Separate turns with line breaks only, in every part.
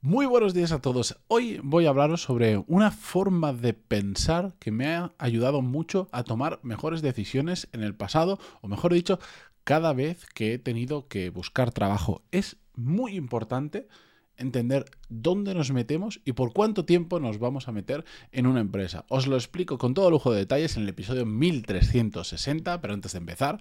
Muy buenos días a todos. Hoy voy a hablaros sobre una forma de pensar que me ha ayudado mucho a tomar mejores decisiones en el pasado, o mejor dicho, cada vez que he tenido que buscar trabajo. Es muy importante entender dónde nos metemos y por cuánto tiempo nos vamos a meter en una empresa. Os lo explico con todo lujo de detalles en el episodio 1360, pero antes de empezar,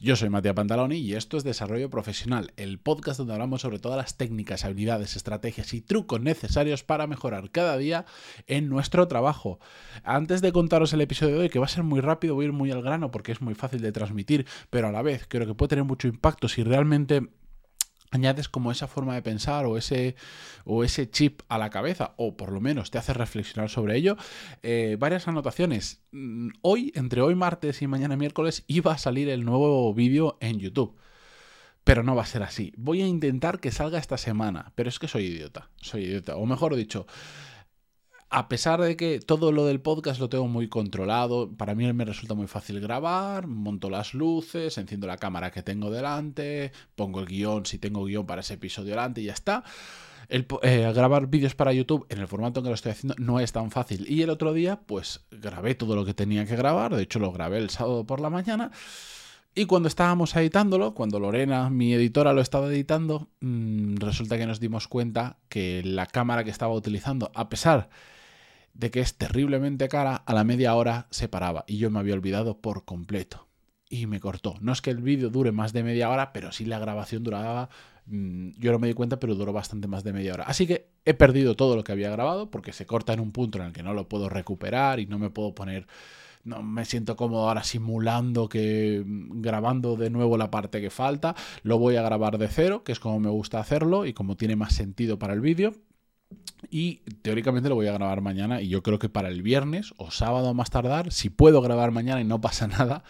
yo soy Matías Pantaloni y esto es Desarrollo Profesional, el podcast donde hablamos sobre todas las técnicas, habilidades, estrategias y trucos necesarios para mejorar cada día en nuestro trabajo. Antes de contaros el episodio de hoy, que va a ser muy rápido, voy a ir muy al grano porque es muy fácil de transmitir, pero a la vez creo que puede tener mucho impacto si realmente añades como esa forma de pensar o ese, o ese chip a la cabeza, o por lo menos te hace reflexionar sobre ello, eh, varias anotaciones. Mm, hoy, entre hoy martes y mañana miércoles, iba a salir el nuevo vídeo en YouTube. Pero no va a ser así. Voy a intentar que salga esta semana, pero es que soy idiota. Soy idiota. O mejor dicho, a pesar de que todo lo del podcast lo tengo muy controlado, para mí me resulta muy fácil grabar, monto las luces, enciendo la cámara que tengo delante, pongo el guion si tengo guion para ese episodio delante y ya está. Eh, grabar vídeos para YouTube en el formato en que lo estoy haciendo no es tan fácil. Y el otro día, pues grabé todo lo que tenía que grabar, de hecho lo grabé el sábado por la mañana. Y cuando estábamos editándolo, cuando Lorena, mi editora, lo estaba editando, mmm, resulta que nos dimos cuenta que la cámara que estaba utilizando, a pesar que es terriblemente cara, a la media hora se paraba y yo me había olvidado por completo. Y me cortó. No es que el vídeo dure más de media hora, pero sí la grabación duraba... Mm, yo no me di cuenta, pero duró bastante más de media hora. Así que he perdido todo lo que había grabado porque se corta en un punto en el que no lo puedo recuperar y no me puedo poner no me siento cómodo ahora simulando que mm, grabando de nuevo la parte que falta. Lo voy a grabar de cero, que es como me gusta hacerlo y como tiene más sentido para el vídeo. Y teóricamente lo voy a grabar mañana y yo creo que para el viernes o sábado más tardar, si puedo grabar mañana y no pasa nada,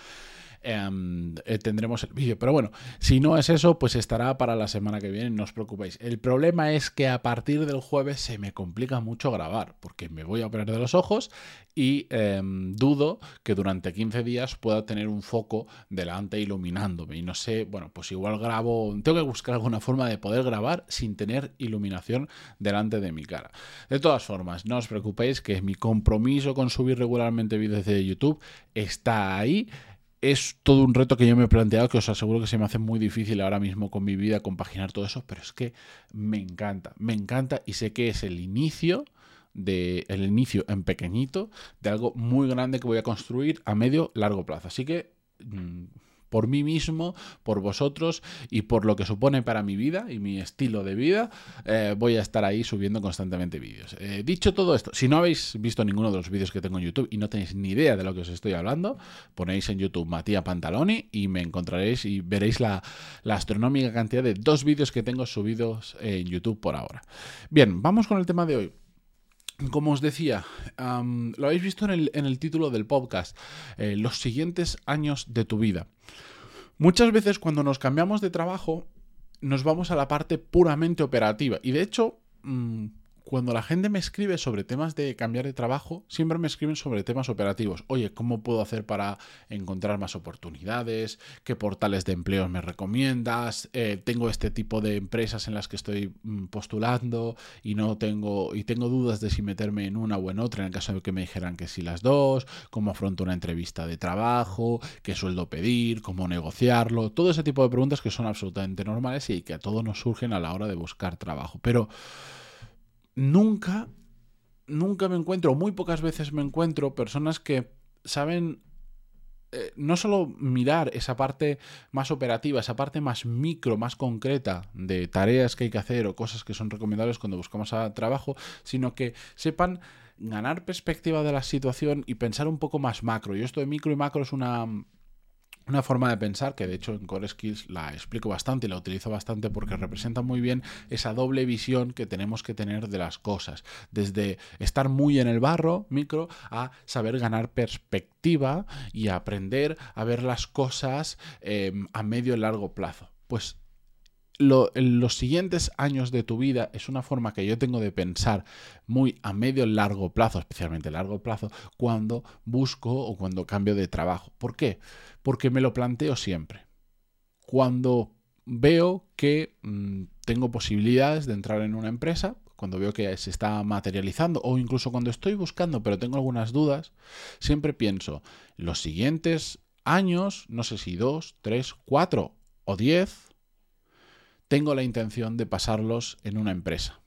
eh, tendremos el vídeo. Pero bueno, si no es eso, pues estará para la semana que viene, no os preocupéis. El problema es que a partir del jueves se me complica mucho grabar, porque me voy a operar de los ojos y em, dudo que durante 15 días pueda tener un foco delante iluminándome. Y no sé, bueno, pues igual grabo, tengo que buscar alguna forma de poder grabar sin tener iluminación delante de mi cara. De todas formas, no os preocupéis que mi compromiso con subir regularmente vídeos de YouTube está ahí es todo un reto que yo me he planteado que os aseguro que se me hace muy difícil ahora mismo con mi vida compaginar todo eso, pero es que me encanta, me encanta y sé que es el inicio de el inicio en pequeñito de algo muy grande que voy a construir a medio largo plazo. Así que mm, por mí mismo, por vosotros y por lo que supone para mi vida y mi estilo de vida, eh, voy a estar ahí subiendo constantemente vídeos. Eh, dicho todo esto, si no habéis visto ninguno de los vídeos que tengo en YouTube y no tenéis ni idea de lo que os estoy hablando, ponéis en YouTube Matías Pantaloni y me encontraréis y veréis la, astronómica cantidad de dos vídeos que tengo subidos en YouTube por ahora. Bien, vamos con el tema de hoy. Como os decía, lo habéis visto en el, título del podcast, eh, los siguientes años de tu vida. Muchas veces cuando nos cambiamos de trabajo, nos vamos a la parte puramente operativa. Y de hecho, mm, cuando la gente me escribe sobre temas de cambiar de trabajo, siempre me escriben sobre temas operativos. Oye, ¿cómo puedo hacer para encontrar más oportunidades? ¿Qué portales de empleo me recomiendas? Eh, tengo este tipo de empresas en las que estoy mm, postulando y no tengo y tengo dudas de si meterme en una o en otra en el caso de que me dijeran que sí las dos, cómo afronto una entrevista de trabajo, qué sueldo pedir, cómo negociarlo, todo ese tipo de preguntas que son absolutamente normales y que a todos nos surgen a la hora de buscar trabajo. Pero nunca, nunca me encuentro, muy pocas veces me encuentro personas que saben eh, no solo mirar esa parte más operativa, esa parte más micro, más concreta de tareas que hay que hacer o cosas que son recomendables cuando buscamos trabajo, sino que sepan ganar perspectiva de la situación y pensar un poco más macro. Y esto de micro y macro es una una forma de pensar que de hecho en Core Skills la explico bastante y la utilizo bastante porque representa muy bien esa doble visión que tenemos que tener de las cosas. Desde estar muy en el barro, micro, a saber ganar perspectiva y aprender a ver las cosas em, a medio y largo plazo. Pues los siguientes años de tu vida es una forma que yo tengo de pensar muy a medio largo plazo, especialmente largo plazo, cuando busco o cuando cambio de trabajo. ¿Por qué? Porque me lo planteo siempre. Cuando veo que mm, tengo posibilidades de entrar en una empresa, cuando veo que se está materializando o incluso cuando estoy buscando pero tengo algunas dudas, siempre pienso, los siguientes años, no sé si dos, tres, cuatro o diez, tengo la intención de pasarlos en una empresa.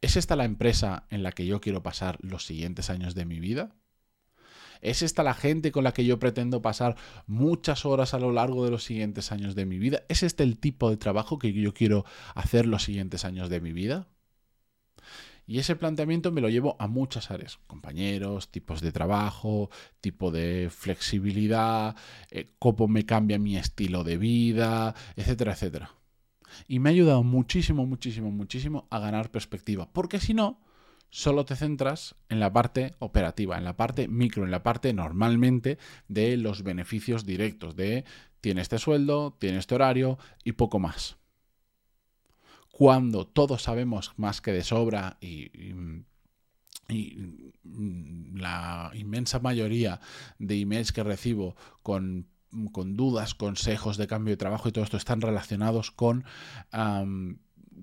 ¿Es esta la empresa en la que yo quiero pasar los siguientes años de mi vida? ¿Es esta la gente con la que yo pretendo pasar muchas horas a lo largo de los siguientes años de mi vida? ¿Es este el tipo de trabajo que yo quiero hacer los siguientes años de mi vida? Y ese planteamiento me lo llevo a muchas áreas, compañeros, tipos de trabajo, tipo de flexibilidad, eh, cómo me cambia mi estilo de vida, etcétera, etcétera. Y me ha ayudado muchísimo, muchísimo, muchísimo a ganar perspectiva, porque si no, solo te centras en la parte operativa, en la parte micro, en la parte normalmente de los beneficios directos, de tiene este sueldo, tiene este horario y poco más. Cuando todos sabemos más que de sobra y, la inmensa mayoría de emails que recibo con con dudas, consejos de cambio de trabajo y todo esto están relacionados con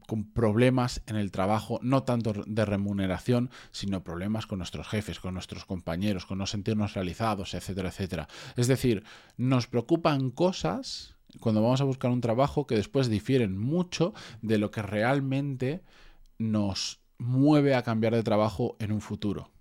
con problemas en el trabajo, no tanto de remuneración, sino problemas con nuestros jefes, con nuestros compañeros, con no sentirnos realizados, etcétera, etcétera. Es decir, nos preocupan cosas cuando vamos a buscar un trabajo que después difieren mucho de lo que realmente nos mueve a cambiar de trabajo en un futuro.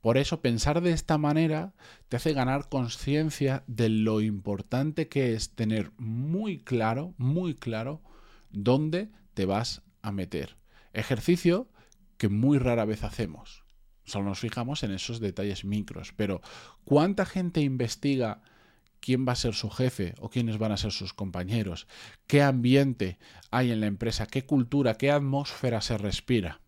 Por eso pensar de esta manera te hace ganar conciencia de lo importante que es tener muy claro, muy claro, dónde te vas a meter. Ejercicio que muy rara vez hacemos. Solo nos fijamos en esos detalles micros. Pero ¿cuánta gente investiga quién va a ser su jefe o quiénes van a ser sus compañeros? ¿Qué ambiente hay en la empresa? ¿Qué cultura? ¿Qué atmósfera se respira?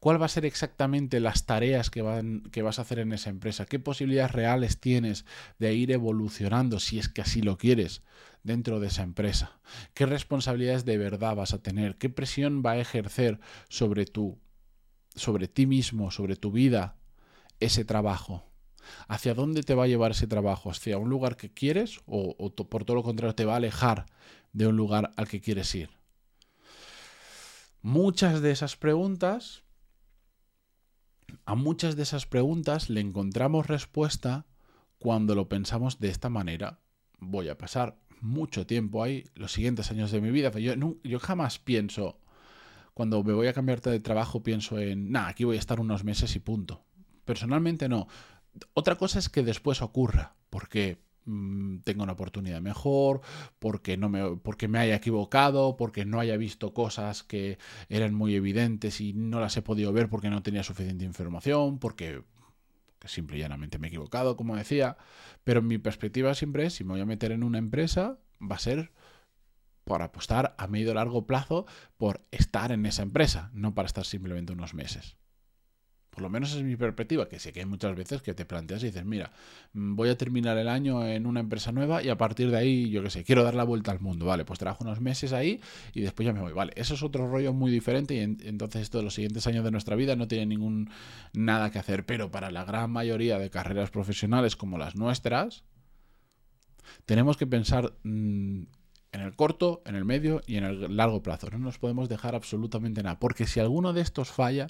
¿Cuál va a ser exactamente las tareas que, van, que vas a hacer en esa empresa? ¿Qué posibilidades reales tienes de ir evolucionando, si es que así lo quieres, dentro de esa empresa? ¿Qué responsabilidades de verdad vas a tener? ¿Qué presión va a ejercer sobre, tu, sobre ti mismo, sobre tu vida, ese trabajo? ¿Hacia dónde te va a llevar ese trabajo? ¿Hacia un lugar que quieres o, por todo lo contrario te va a alejar de un lugar al que quieres ir? Muchas de esas preguntas a muchas de esas preguntas le encontramos respuesta cuando lo pensamos de esta manera. Voy a pasar mucho tiempo ahí, los siguientes años de mi vida. Yo, yo jamás pienso, cuando me voy a cambiar de trabajo, pienso en, nada, aquí voy a estar unos meses y punto. Personalmente no. Otra cosa es que después ocurra, porque Mm, tenga una oportunidad mejor, porque, no me, porque me haya equivocado, porque no haya visto cosas que eran muy evidentes y no las he podido ver porque no tenía suficiente información, porque simple y llanamente me he equivocado, como decía. Pero mi perspectiva siempre es, si me voy a meter en una empresa, va a ser por apostar a medio largo plazo por estar en esa empresa, no para estar simplemente unos meses. Por lo menos es mi perspectiva, que sé que hay muchas veces que te planteas y dices, mira, mm, voy a terminar el año en una empresa nueva y a partir de ahí, yo qué sé, quiero dar la vuelta al mundo. Vale, pues trabajo unos meses ahí y después ya me voy. Vale, eso es otro rollo muy diferente y entonces esto de los siguientes años de nuestra vida no tiene ningún nada que hacer. Pero para la gran mayoría de carreras profesionales como las nuestras, tenemos que pensar mm, en el corto, en el medio y en el largo plazo. No nos podemos dejar absolutamente nada, porque si alguno de estos falla,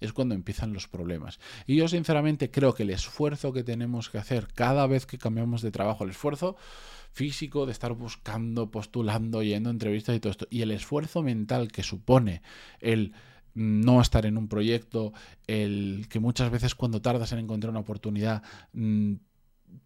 es cuando empiezan los problemas. Y yo sinceramente creo que el esfuerzo que tenemos que hacer cada vez que cambiamos de trabajo, el esfuerzo físico de estar buscando, postulando, yendo a entrevistas y todo esto, y el esfuerzo mental que supone el no estar en un proyecto, el que muchas veces cuando tardas en encontrar una oportunidad mm,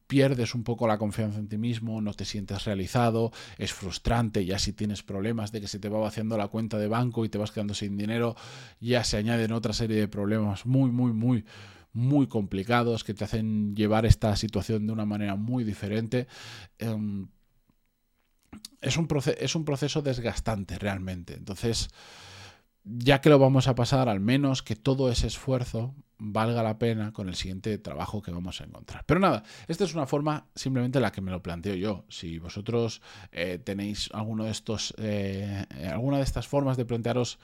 pierdes un poco la confianza en ti mismo, no te sientes realizado, es frustrante, ya si tienes problemas de que se te va vaciando la cuenta de banco y te vas quedando sin dinero, ya se añaden otra serie de problemas muy, muy, muy, muy complicados que te hacen llevar esta situación de una manera muy diferente. Em, es, un es un proceso desgastante realmente. Entonces, ya que lo vamos a pasar, al menos que todo ese esfuerzo valga la pena con el siguiente trabajo que vamos a encontrar. Pero nada, esta es una forma simplemente la que me lo planteo yo. Si vosotros eh, tenéis alguno de estos, eh, alguna de estas formas de plantearos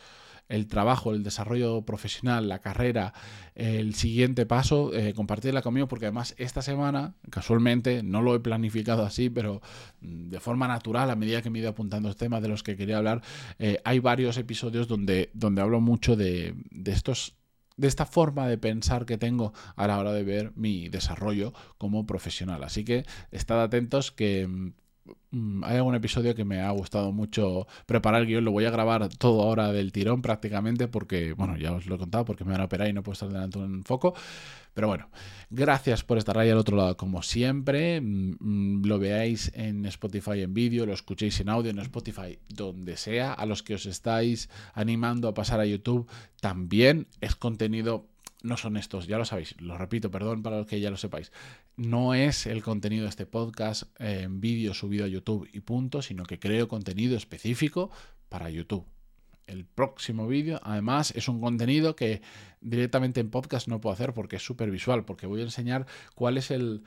el trabajo, el desarrollo profesional, la carrera, el siguiente paso, eh, compartirla conmigo porque además esta semana, casualmente, no lo he planificado así, pero mm, de forma natural, a medida que me he ido apuntando los temas de los que quería hablar, eh, hay varios episodios donde, donde hablo mucho de, de estos de esta forma de pensar que tengo a la hora de ver mi desarrollo como profesional. Así que estad atentos que mm, hay algún episodio que me ha gustado mucho preparar el guion. Lo voy a grabar todo ahora del tirón prácticamente porque, bueno, ya os lo he contado porque me van a operar y no puedo estar delante de un foco. Pero bueno, gracias por estar ahí al otro lado como siempre. Mm, mm, lo veáis en Spotify en vídeo, lo escuchéis en audio en Spotify, donde sea. A los que os estáis animando a pasar a YouTube, también es contenido no son estos, ya lo sabéis, lo repito, perdón para los que ya lo sepáis, no es el contenido de este podcast en vídeo subido a YouTube y punto, sino que creo contenido específico para YouTube. El próximo vídeo, además, es un contenido que directamente en podcast no puedo hacer porque es súper visual, porque voy a enseñar cuál es el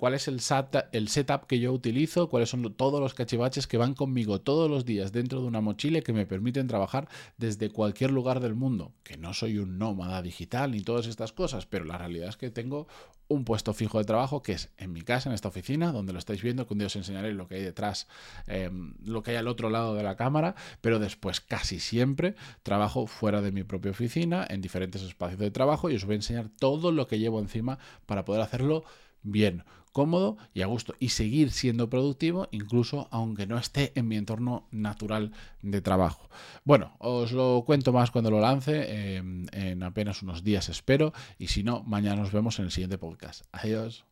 cuál es el, setup que yo utilizo, cuáles son todos los cachivaches que van conmigo todos los días dentro de una mochila que me permiten trabajar desde cualquier lugar del mundo. Que no soy un nómada digital ni todas estas cosas, pero la realidad es que tengo un puesto fijo de trabajo que es en mi casa, en esta oficina, donde lo estáis viendo, que un día os enseñaré lo que hay detrás, em, lo que hay al otro lado de la cámara, pero después casi siempre trabajo fuera de mi propia oficina, en diferentes espacios de trabajo y os voy a enseñar todo lo que llevo encima para poder hacerlo bien, cómodo y a gusto y seguir siendo productivo incluso aunque no esté en mi entorno natural de trabajo. Bueno, os lo cuento más cuando lo lance, em, en apenas unos días espero y si no, mañana nos vemos en el siguiente podcast. Adiós.